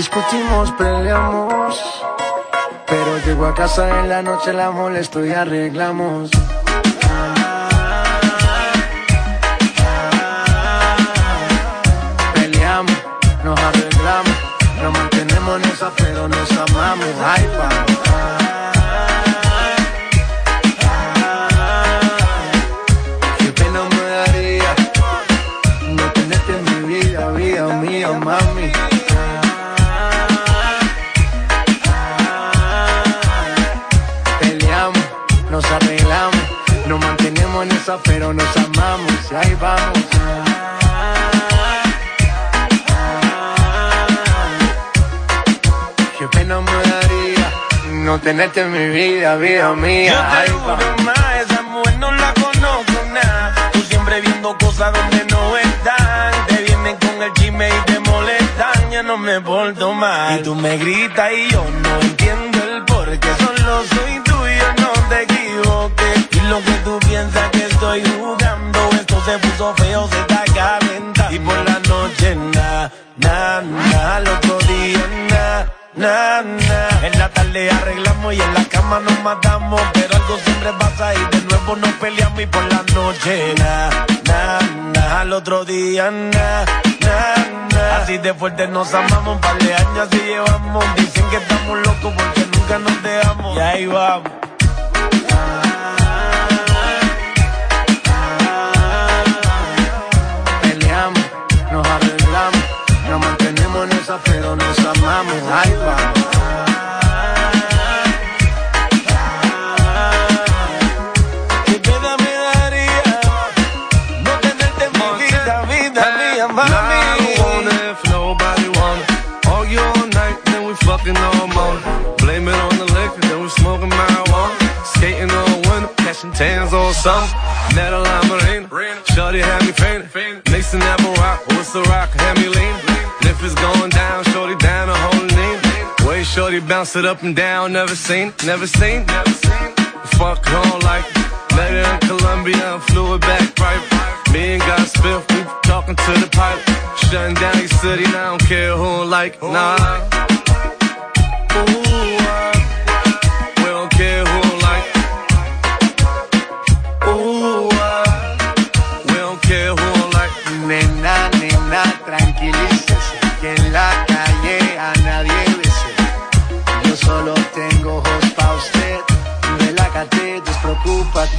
Discutimos, peleamos. Pero llego a casa en la noche, la molesto y arreglamos. No tenerte en mi vida, vida mía. Yo te más, esa mujer no la conozco nada. Tú siempre viendo cosas donde no están. Te vienen con el chisme y te no me porto mal. Y tú me gritas y yo no entiendo el por qué. Solo soy tuyo, no te equivoques. Y lo que tú piensas que estoy jugando, esto se puso feo, se está calentando. Y por la noche, na, na, na, al otro día, na. Na, na. En la tarde arreglamos y en la cama nos matamos. Pero algo siempre pasa y de nuevo nos peleamos. Y por la noche, na, na, na. Al otro día, na, na. Así de fuerte nos amamos, un par de años así llevamos. Dicen que estamos locos porque nunca nos dejamos. Y ahí vamos. Esa, pero nos amamos. Ahí vamos. fucking all morning. Blame it on the liquor, then we smoking marijuana. Skating all winter, catching tans all summer. Met a Marina, Shorty had me fainting. Mason never rock, what's the rock? Had me lean. If it's going down, Shorty down a whole lean. Way Shorty bounce it up and down, never seen, never seen, never seen. Fuck on like Met her in Colombia and flew it back right. Me and God Spiff, we talking to the pipe. Shutting down your city, I don't care who like, nah. Nena,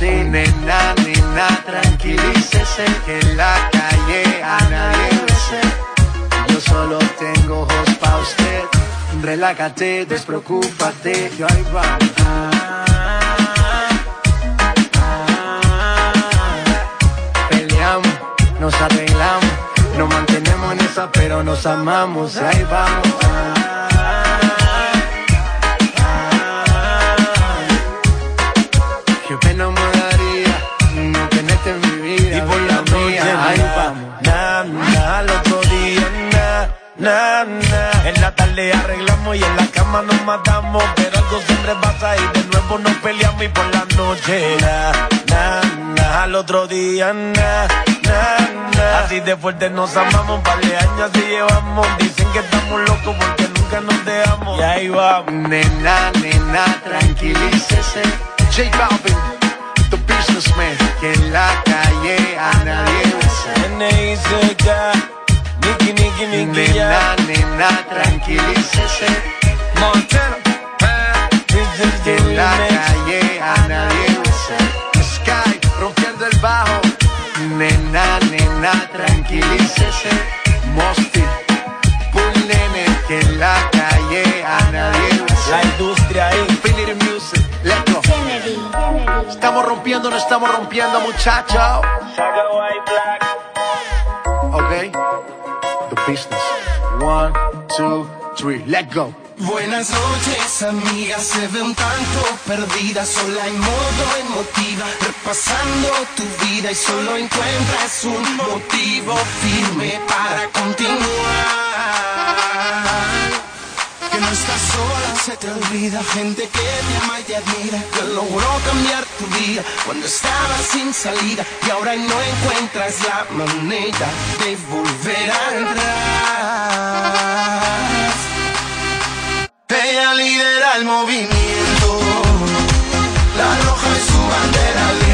usted. Nena, nena, tranquilícese que en la calle a nadie besé. Yo solo tengo ojos pa' usted. Relájate, despreocúpate, yo ahí va. Peleamos, nos arreglamos, nos mantenemos en esa, pero nos amamos, ahí vamos. Na. En la tarde arreglamos y en la cama nos matamos, pero algo siempre pasa y de nuevo nos peleamos y por la noche, na, na, na, al otro día, na, na, na. Así de fuerte nos amamos, par de años así llevamos, dicen que estamos locos porque nunca nos dejamos. Y ahí vamos. Nena, nena, tranquilícese. J Balvin, the businessman, que en la calle a nadie besa. Nicky, Nicky, ya. Nena, nena, tranquilícese. Que the en la remix. calle a nadie besa. Sky, rompiendo el bajo. Nena, nena, tranquilícese. Mosty, Bull Nene, que en la calle a nadie La besa. industria ahí. Infinity Music, let's go. Estamos rompiendo, no estamos rompiendo, muchachos. Saga business. One, two, three, let go. Buenas noches, amiga, se ve un tanto perdida, sola en modo emotiva, repasando tu vida y solo encuentras un motivo firme para continuar. Estás sola, se te olvida, gente que te ama y te admira, que logró cambiar tu vida cuando estabas sin salida. Y ahora no encuentras la manera de volver a entrar. Ella lidera el movimiento, la roja es su bandera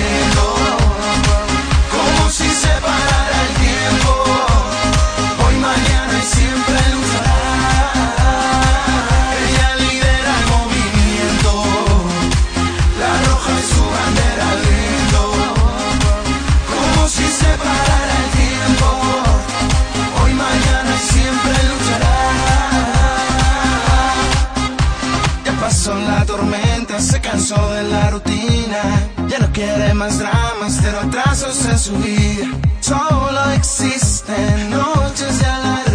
cansó de la rutina. Ya no quiere más dramas, pero atrasos en su vida. Solo existen noches de alarde.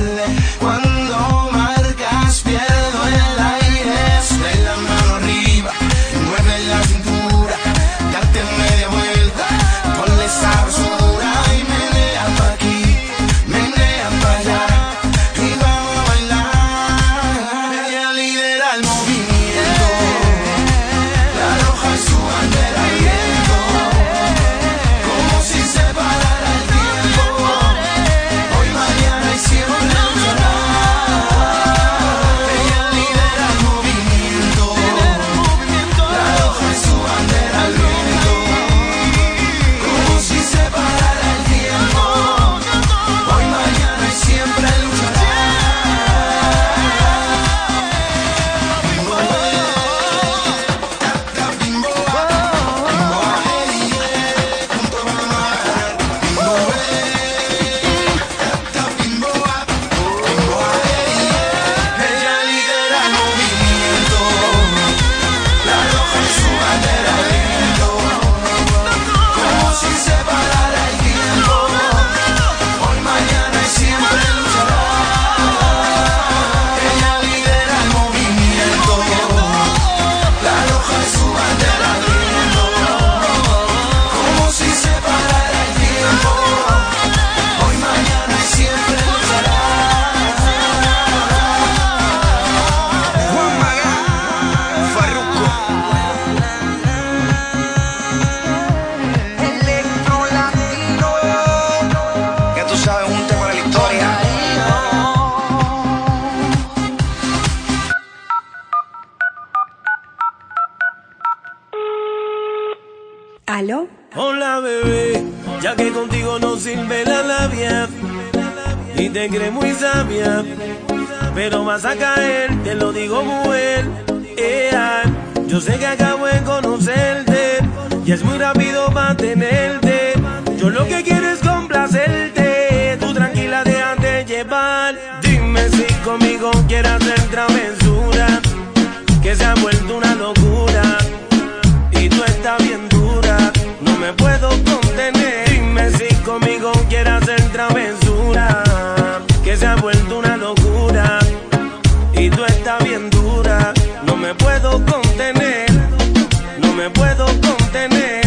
No me puedo contener,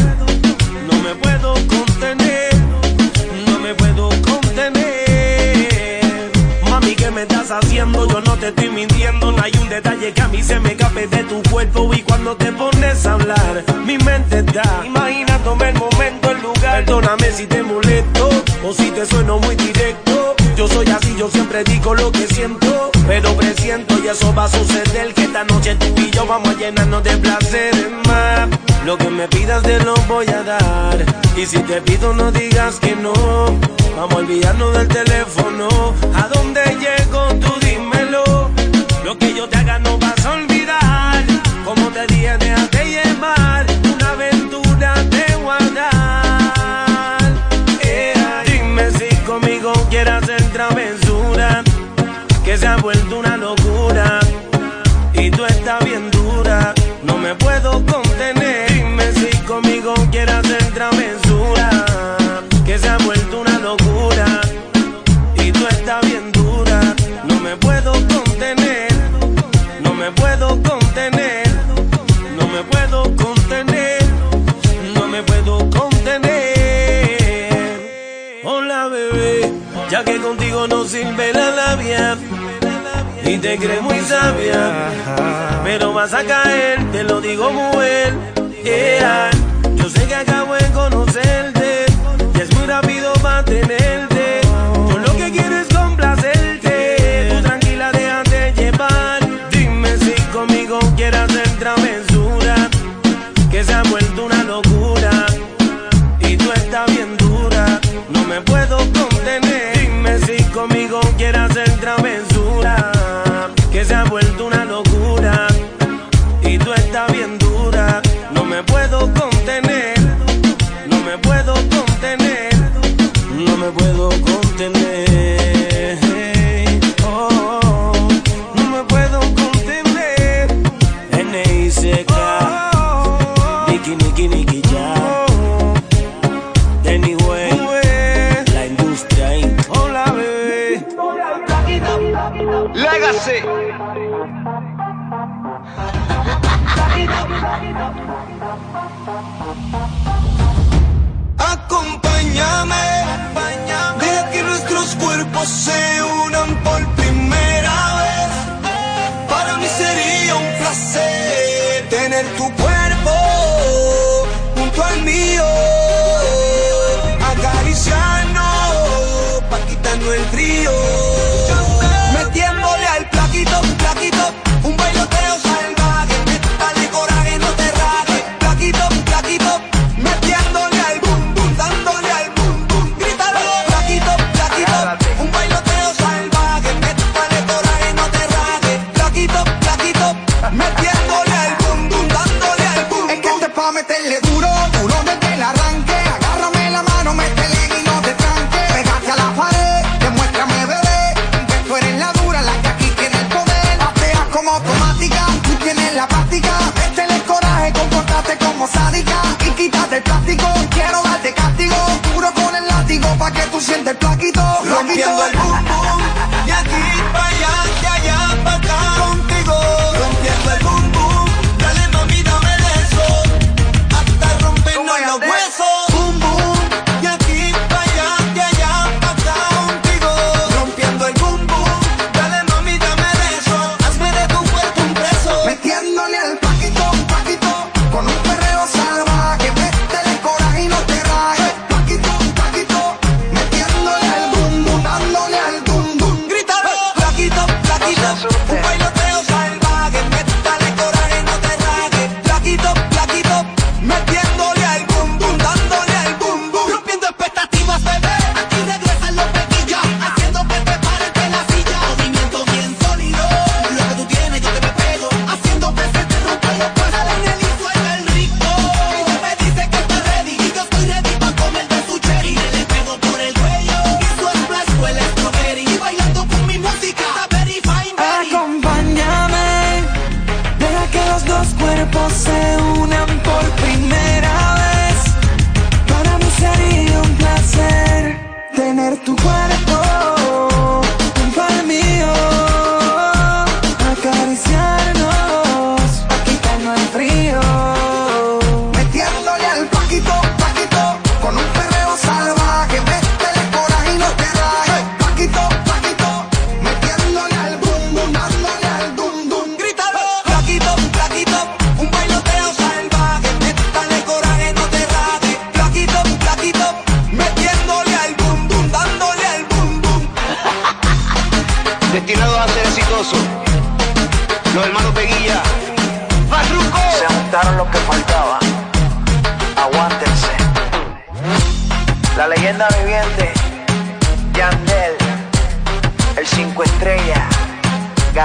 no me puedo contener, no me puedo contener. Mami, ¿qué me estás haciendo? Yo no te estoy mintiendo, no hay un detalle que a mí se me escape de tu cuerpo y cuando te pones a hablar, mi mente está imaginándome el momento, el lugar. Perdóname si te molesto o si te sueno muy directo. Yo soy así, yo siempre digo lo que siento, pero presiento y eso va a suceder que esta noche tú y yo vamos a llenarnos de placer, más. Lo que me pidas te lo voy a dar. Y si te pido no digas que no. Vamos a olvidarnos del teléfono. ¿A dónde llegas? Y te crees muy sabia, pero vas a caer, te lo digo mujer. Yeah. Yo sé que acabo de conocerte, y es muy rápido mantenerte. Yo lo que quiero es complacerte, tú tranquila déjate llevar. Dime si conmigo quieres hacer travesura, que se ha vuelto una locura. Y tú estás bien dura, no me puedo contener. Dime si conmigo quieres hacer travesura que se ha vuelto una locura y tú estás bien dura, no me puedo contener. Thank you.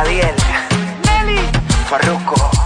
Yadiel, Nelly, Farruko.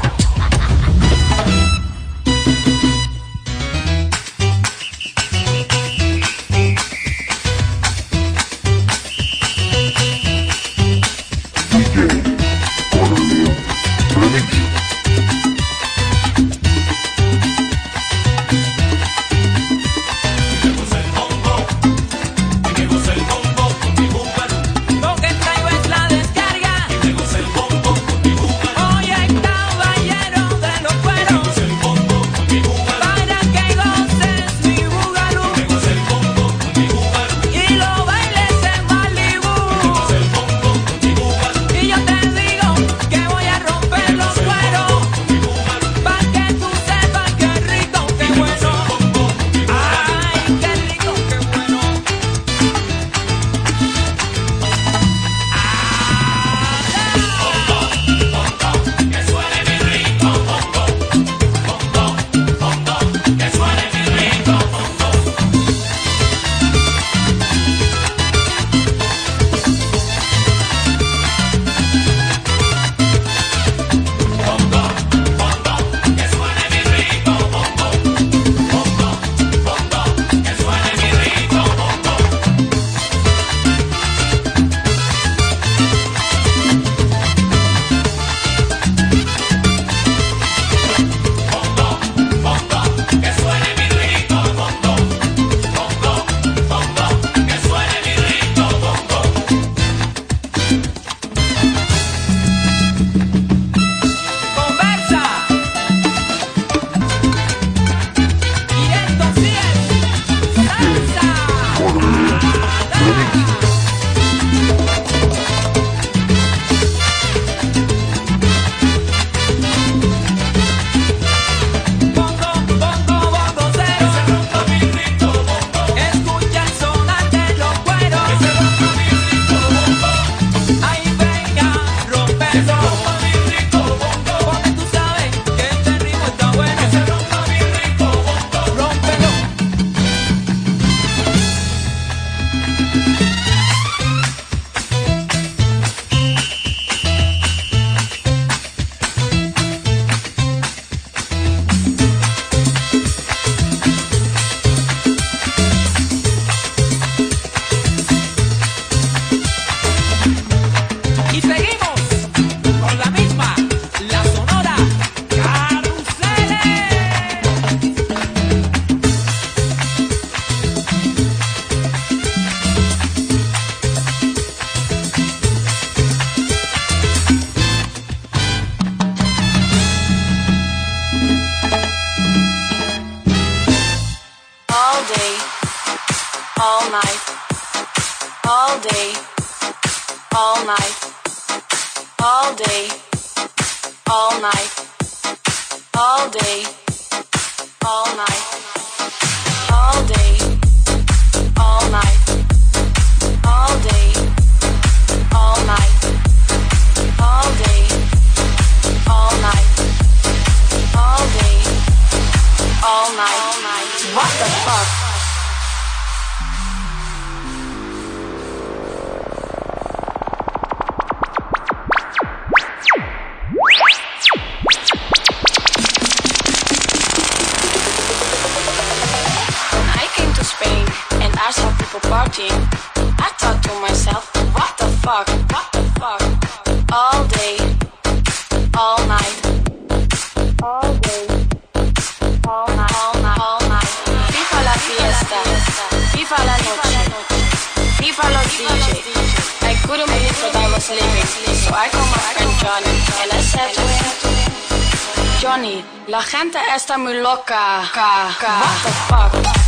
his lyrics. So I call my friend Johnny and I said to him, Johnny, la gente está muy loca. What the fuck?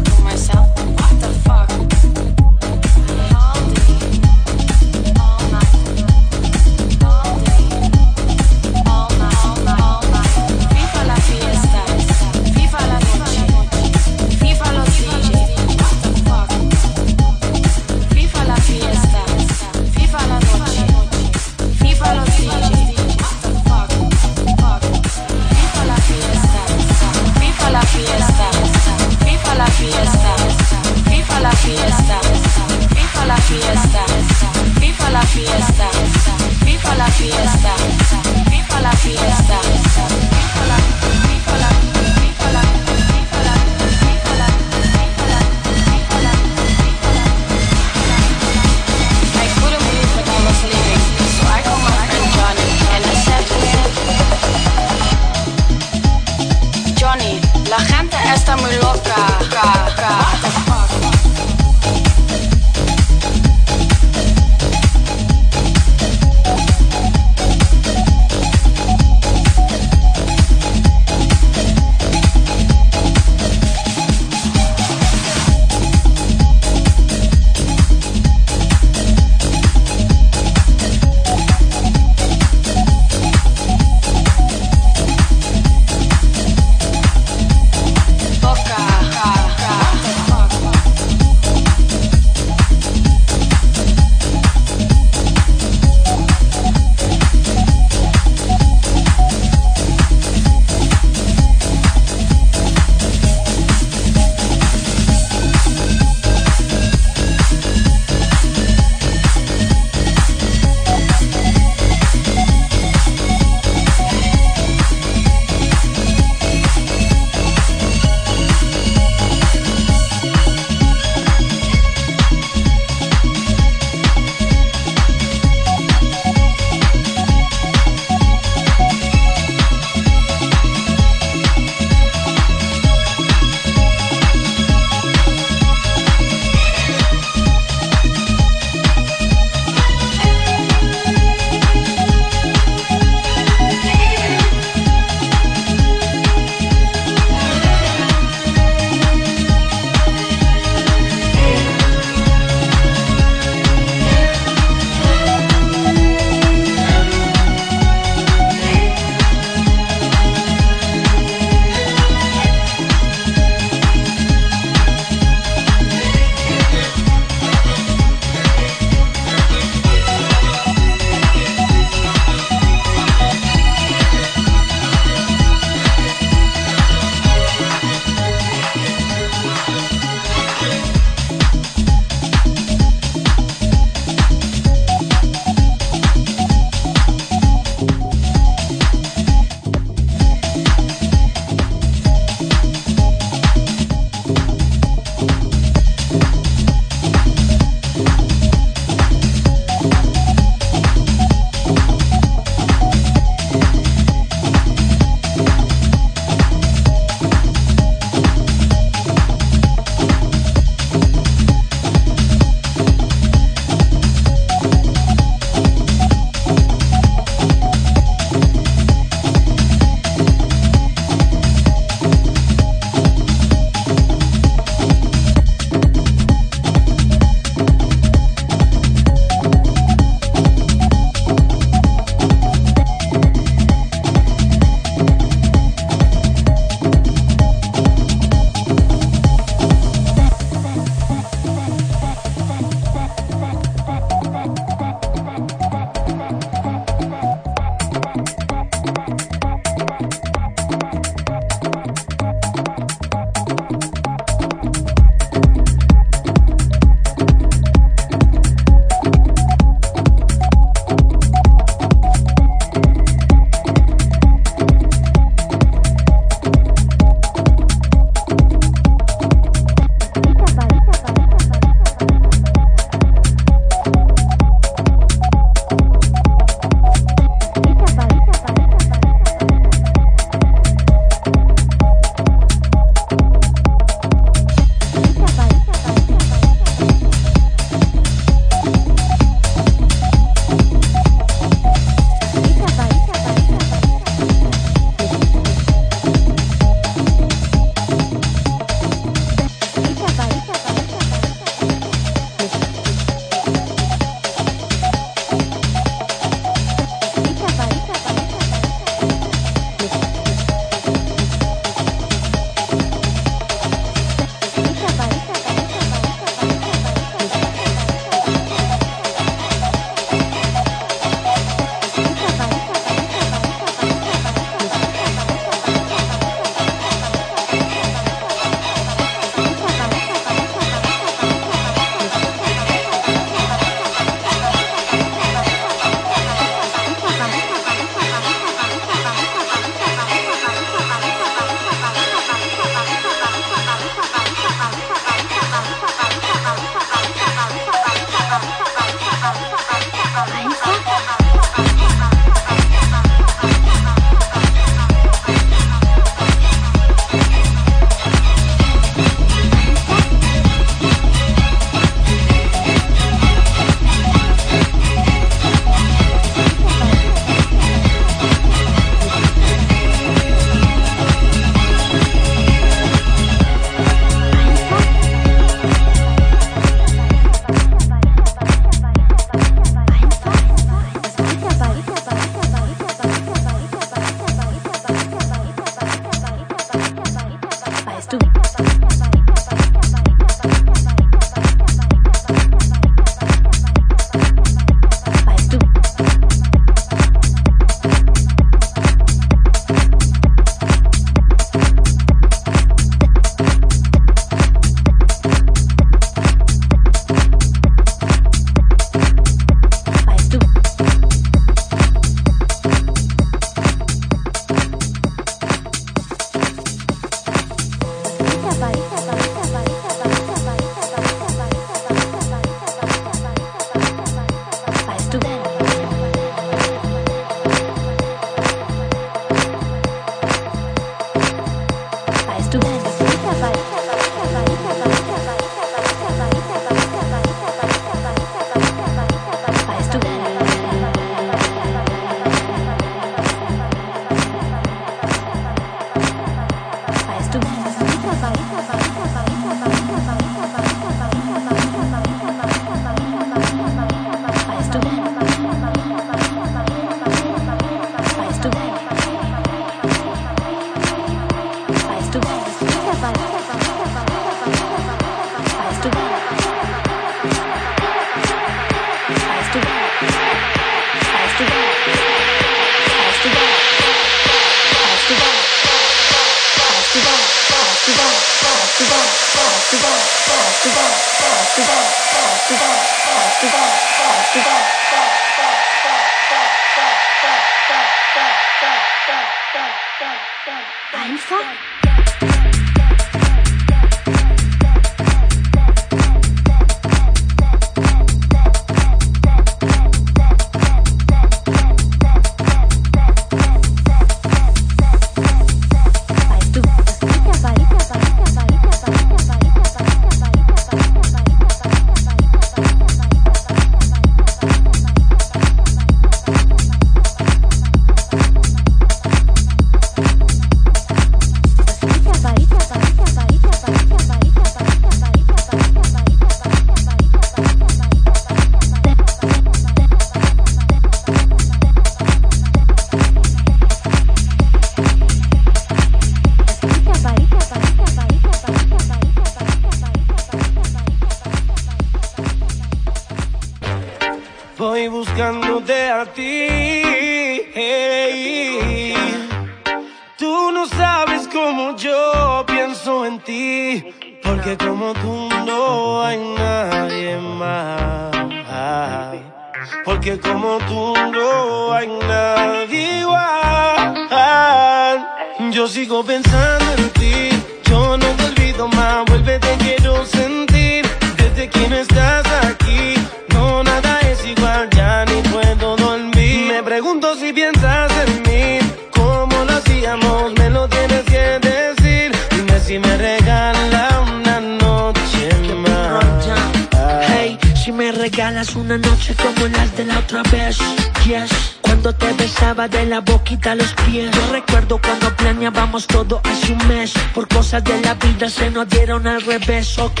Por cosas de la vida se nos dieron al revés, ok.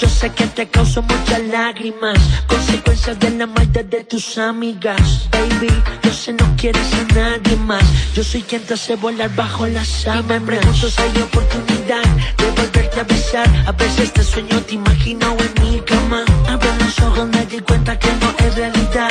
Yo sé que te causó muchas lágrimas. Consecuencias de la maldad de tus amigas. Baby, yo sé no quieres a nadie más. Yo soy quien te hace volar bajo las sábanas. Y me pregunto si hay oportunidad volverte a besar. A veces te sueño, te imagino en mi cama. Abro los ojos, me di cuenta que no es realidad.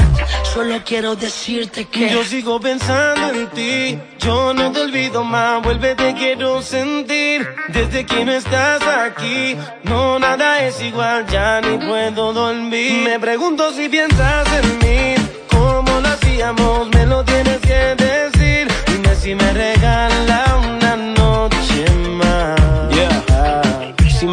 Solo quiero decirte que Yo sigo pensando en ti, yo no te olvido más, vuelve te quiero sentir. Desde que no estás aquí, no nada es igual, ya ni puedo dormir. Me pregunto si piensas en mí, cómo lo hacíamos, me lo tienes que decir.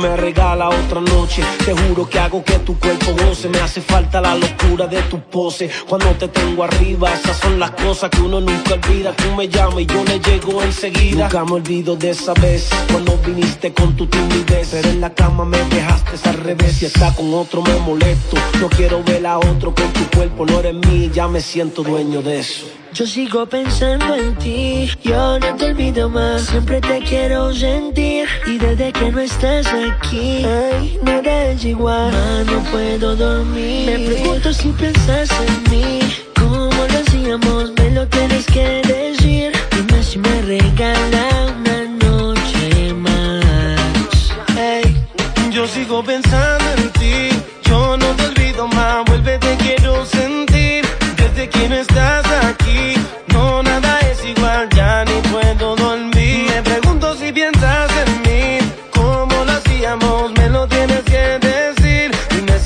Me regala otra noche, te juro que hago que tu cuerpo goce. Me hace falta la locura de tu pose. Cuando te tengo arriba, esas son las cosas que uno nunca olvida. Tú me llamas y yo le llego enseguida. Nunca me olvido de esa vez, cuando viniste con tu timidez. Pero en la cama me dejaste al revés. Si está con otro me molesto. No quiero ver a otro con tu cuerpo, no eres mí, ya me siento dueño de eso. Yo sigo pensando en ti, yo no te olvido más, siempre te quiero sentir y desde que no estás aquí, ay, nada igual, más no puedo dormir. Me pregunto si piensas en mí, cómo lo hacíamos, me lo tienes que decir. Dime si me regala una noche más. Hey, yo sigo pensando en ti, yo no te olvido más, vuelve te quiero sentir. Desde que no estás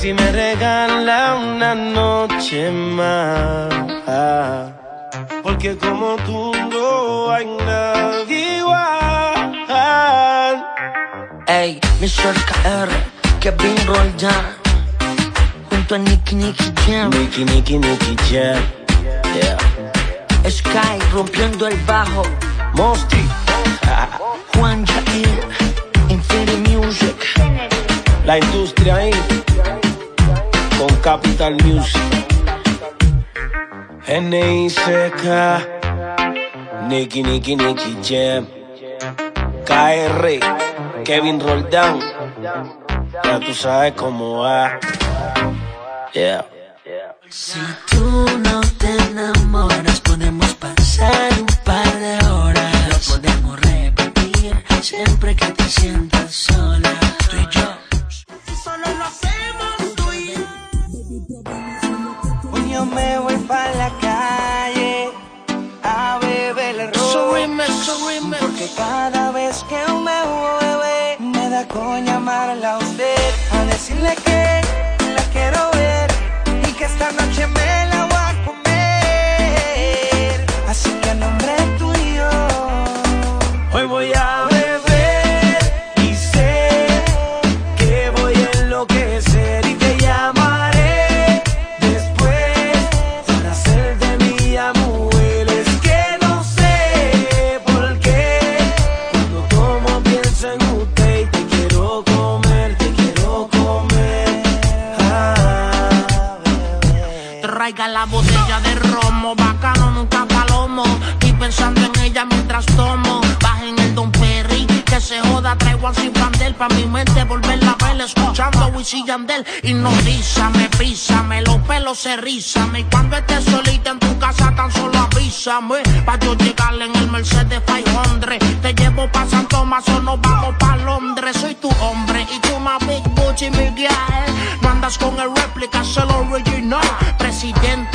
si me regala una noche más. Porque como tú no hay nadie igual. Ey, Mr. KR, Kevin Roldan, junto a Nicky Nicky Jam. Nicky, Nicky, Nicky Jam. Yeah. Sky rompiendo el bajo. Mosty. Juan Jair, Infinity Music. La industria ahí. Capital Music. N.I.C.K. Nicky, Nicky, Nicky Jam. KR. Kevin Roldán. Ya tú sabes cómo va. Yeah. Si tú no te enamoras, podemos pasar un par de horas. Lo podemos repetir siempre que te sientas sola. Cada vez que me bebe, me da con llamarla a usted. Pensando en ella mientras tomo. Bajen el Don Perry, que se joda, traigo al Brandel pa' mi mente volverla a ver. Escuchando Wisin y Yandel. Hipnotízame, písame, los pelos se rízame. Y cuando estés solita en tu casa, tan solo avísame. Pa' yo llegarle en el Mercedes 500. Te llevo pa' San Tomás o nos vamos pa' Londres. Soy tu hombre y tú más Big Booty Miguel. No andas con el réplica, el original. Presidente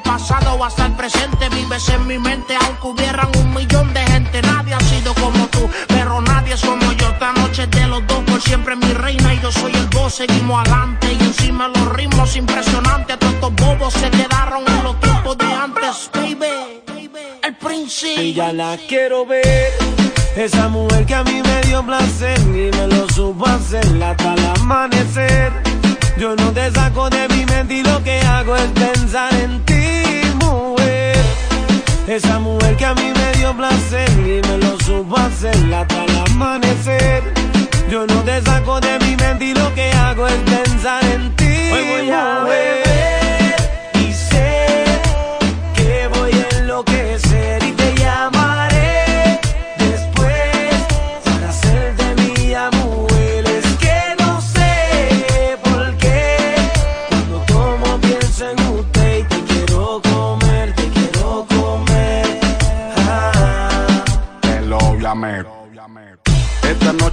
pasado hasta el presente vives en mi mente, aunque hubieran un millón de gente. Nadie ha sido como tú, pero nadie es como yo. Esta noche de los dos, por siempre mi reina y yo soy el boss. Seguimos adelante y encima los ritmos impresionantes. Estos bobos se quedaron en los tiempos de antes, baby. El príncipe. Y ya la quiero ver. Esa mujer que a mí me dio placer y me lo supo hacer hasta el amanecer. Yo no te saco de mi mente y lo que hago es pensar en ti, mujer. Esa mujer que a mí me dio placer y me lo supo hacer hasta el amanecer. Yo no te saco de mi mente y lo que hago es pensar en ti. Hoy voy a beber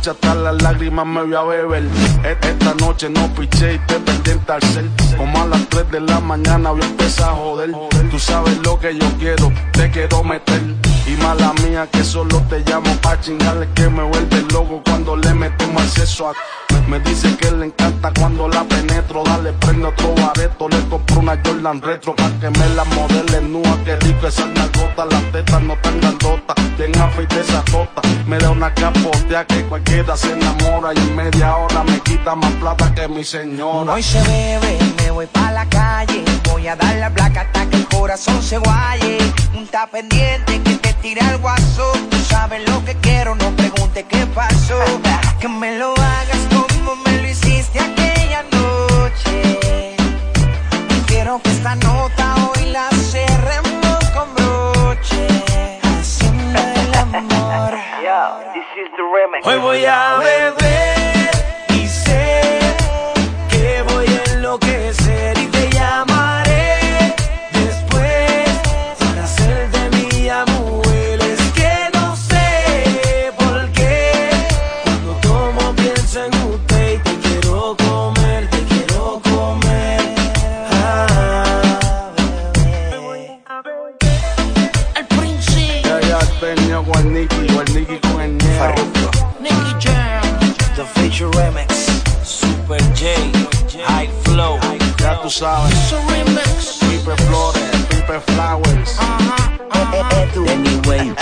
noche hasta las lágrimas me voy a beber. E- Esta noche no piché y te pendiente al cel. Como a las 3 de la mañana voy a empezar a joder. Tú sabes lo que yo quiero, te quiero meter. Y mala mía que solo te llamo pa' chingarle que me vuelve loco cuando le metemos acceso a... Me dice que le encanta cuando la penetro. Dale, prende otro bareto. Le compro una Jordan retro pa' que me la modele nua. Qué rico esa gota, las tetas no tan grandotas. Bien afeite esa tota. Me da una capotea que cualquiera se enamora. Y en media hora me quita más plata que mi señora. Hoy se bebe, me voy pa' la calle. Voy a dar la placa hasta que el corazón se guaye. Un pendiente que te tira el guaso. Tú sabes lo que quiero, no preguntes qué pasó. Que me lo hagas como me lo hiciste aquella noche. Quiero que esta nota hoy la cerremos con broche. Haciendo el amor. Hoy voy a beber Neo. Nicky Jam. The Feature Remix, Super J, High Flow. Ya tú sabes. Remix. Flores, Pipe Flowers. Anyway,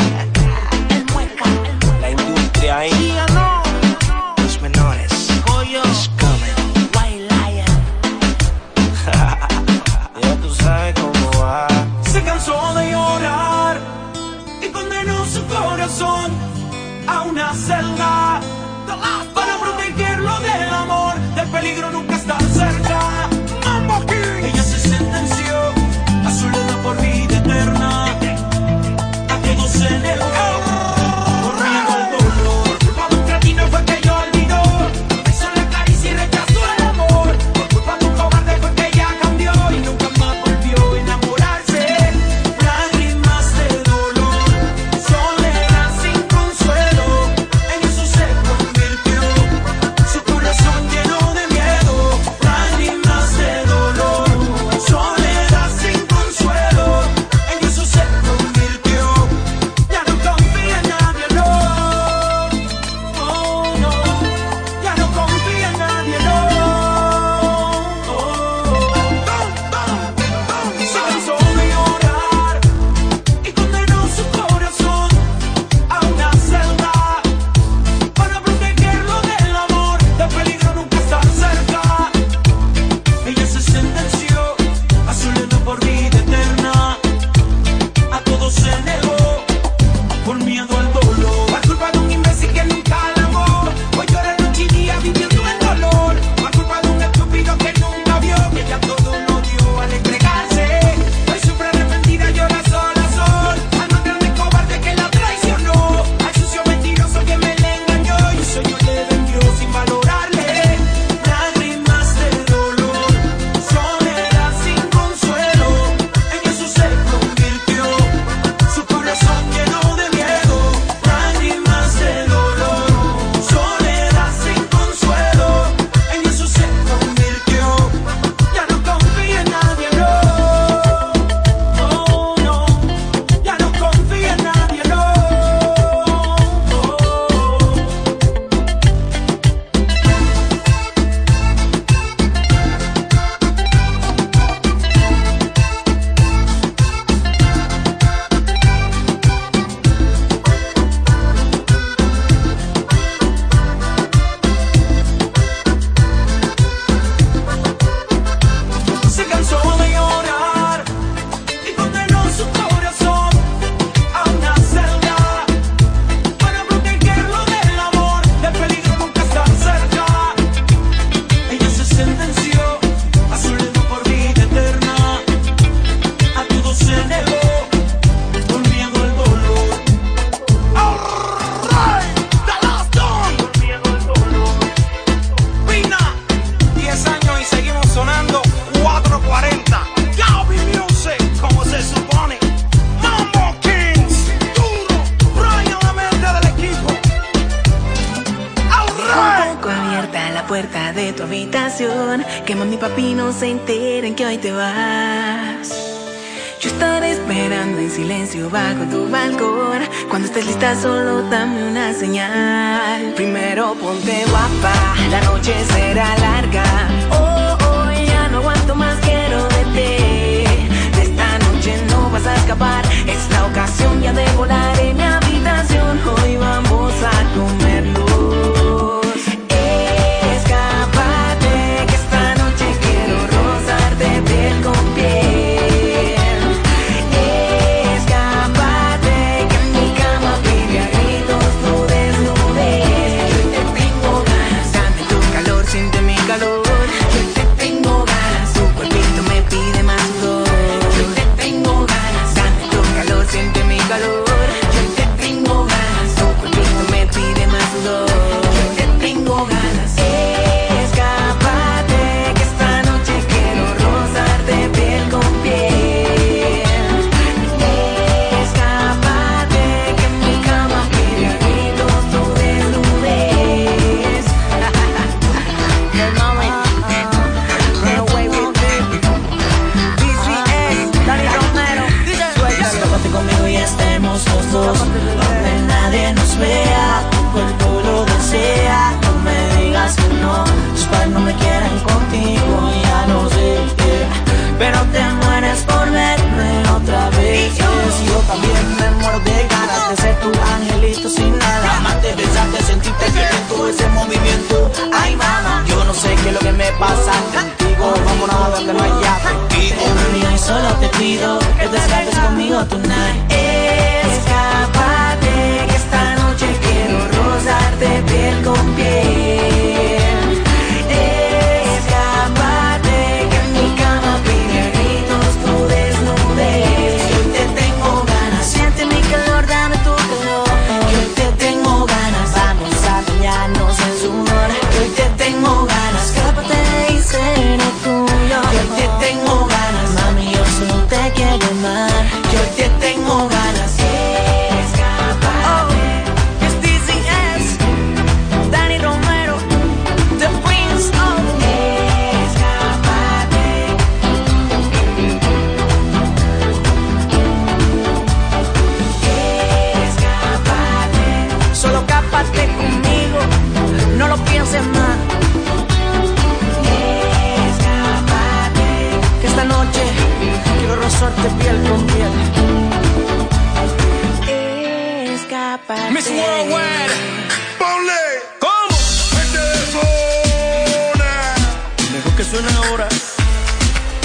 suena ahora.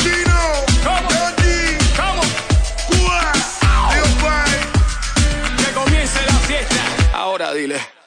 Dino, Ahora dile.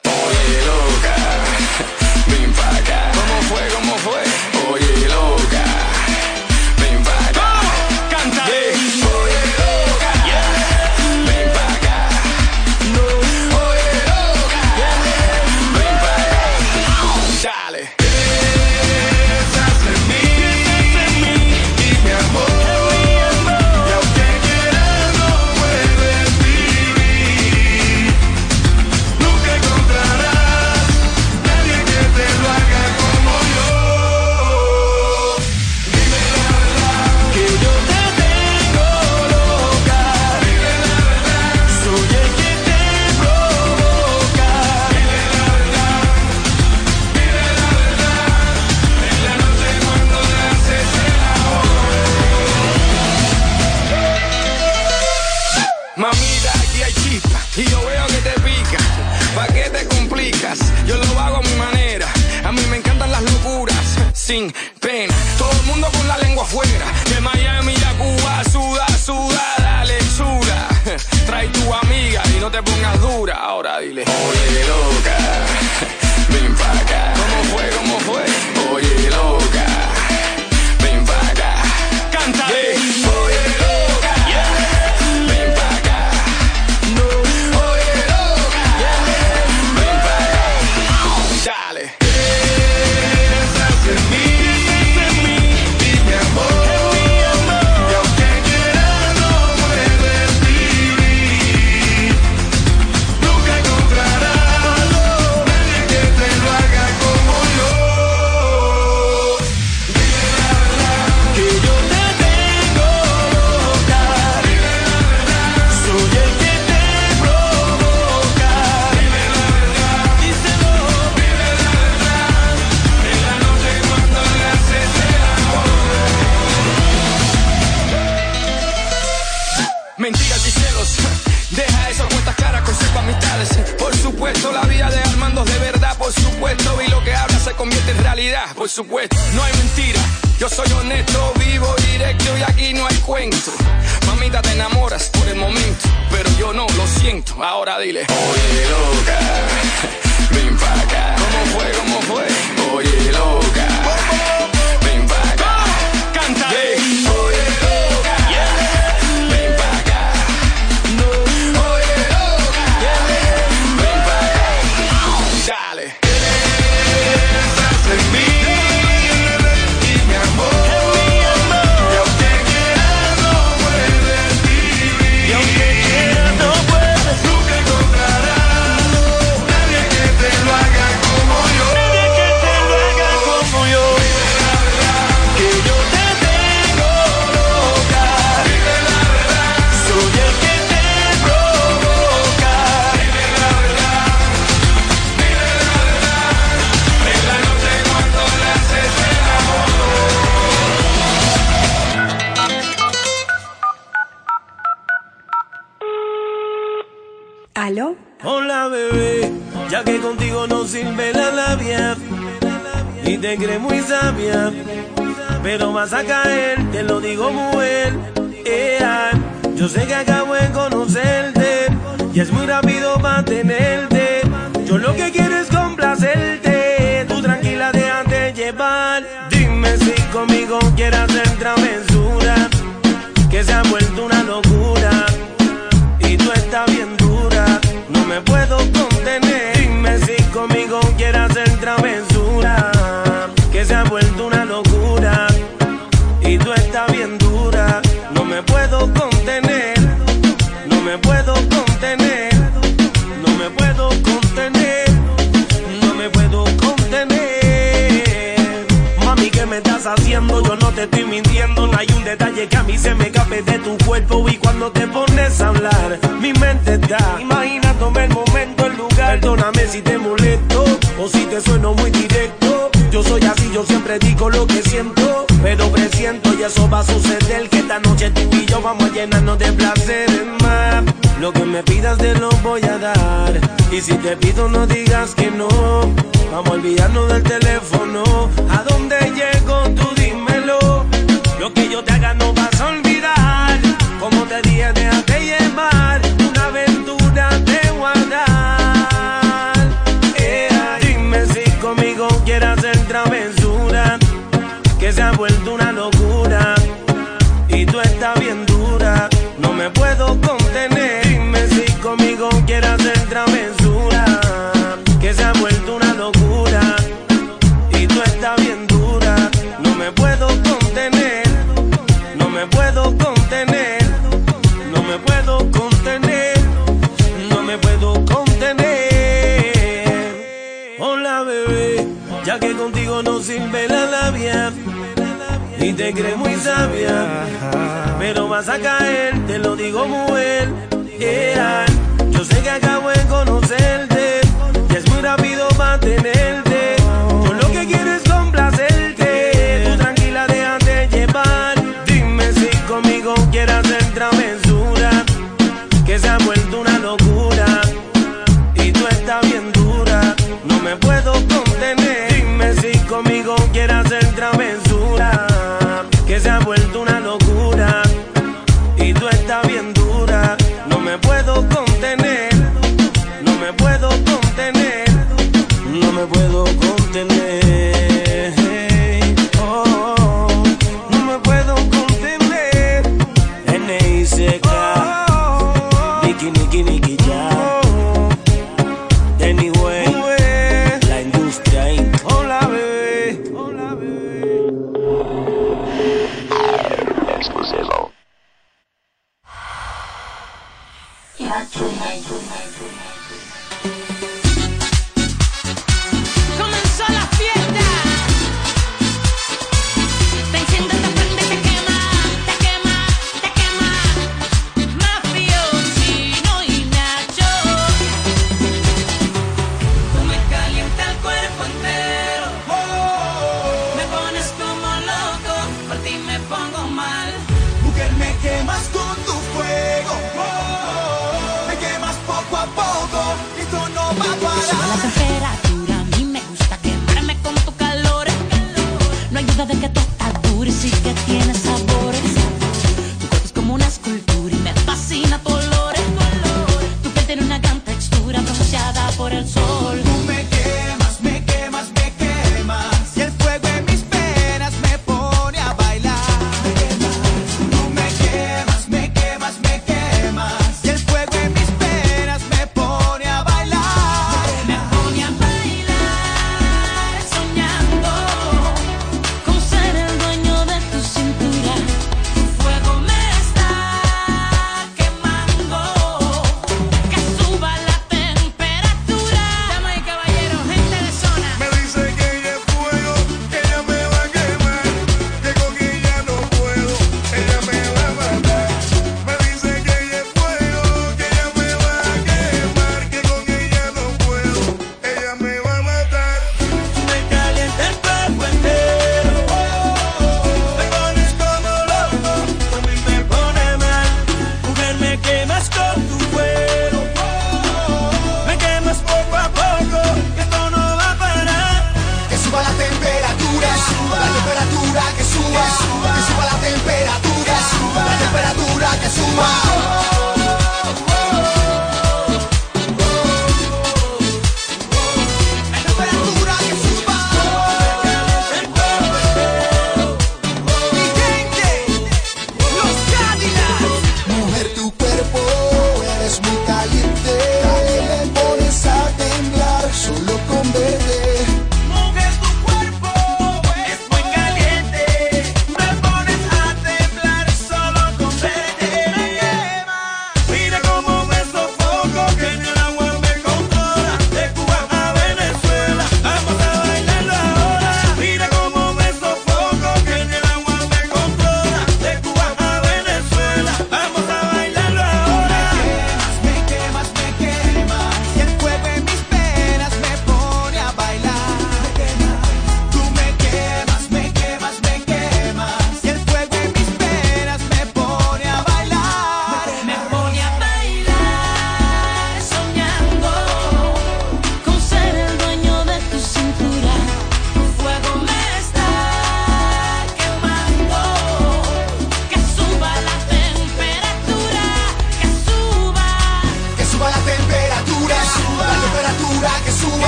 Y te crees muy sabia, pero vas a caer, te lo digo bien. Ea, yo sé que acabo de conocerte y es muy rápido para tenerte. Yo lo que quiero es complacerte, tú tranquila déjate llevar. Dime si conmigo quieres hacer travesura, que se ha vuelto una locura se ha vuelto una locura y tú estás bien dura, no me puedo contener, no me puedo contener, no me puedo contener, no me puedo contener. Mami, ¿qué me estás haciendo? Yo no te estoy mintiendo. No hay un detalle que a mí se me escape de tu cuerpo. Y cuando te pones a hablar, mi mente está imaginándome el momento, el lugar. Perdóname si te molesto o si te sueno muy directo. Siempre digo lo que siento. Pero presiento y eso va a suceder. Que esta noche tú y yo vamos a llenarnos de placeres más. Lo que me pidas te lo voy a dar. Y si te pido, no digas que no. Vamos a olvidarnos del teléfono. Te crees muy sabia, pero vas a caer, te lo digo bien. Yeah. Yo sé que acabo de conocerte y es muy rápido mantenerte. cada 14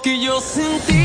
que yo sentí.